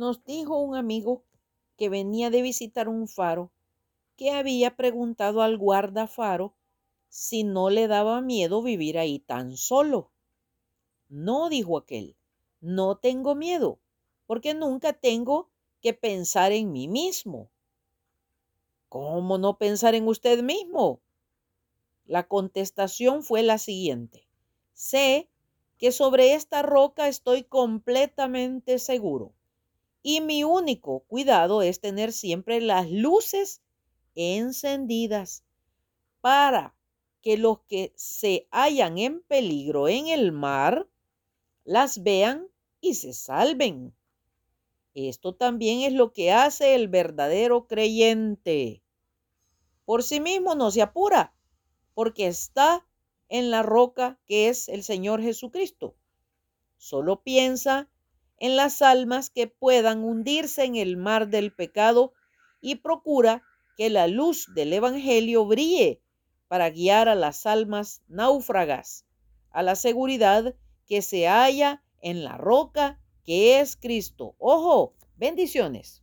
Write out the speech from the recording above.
Nos dijo un amigo que venía de visitar un faro que había preguntado al guardafaro si no le daba miedo vivir ahí tan solo. No, dijo aquel, no tengo miedo, porque nunca tengo que pensar en mí mismo. ¿Cómo no pensar en usted mismo? La contestación fue la siguiente. Sé que sobre esta roca estoy completamente seguro y mi único cuidado es tener siempre las luces encendidas para que los que se hallan en peligro en el mar las vean y se salven. Esto también es lo que hace el verdadero creyente. Por sí mismo no se apura, porque está en la roca que es el Señor Jesucristo. Solo piensa en las almas que puedan hundirse en el mar del pecado y procura que la luz del Evangelio brille para guiar a las almas náufragas a la seguridad que se halla en la roca que es Cristo. Ojo, bendiciones.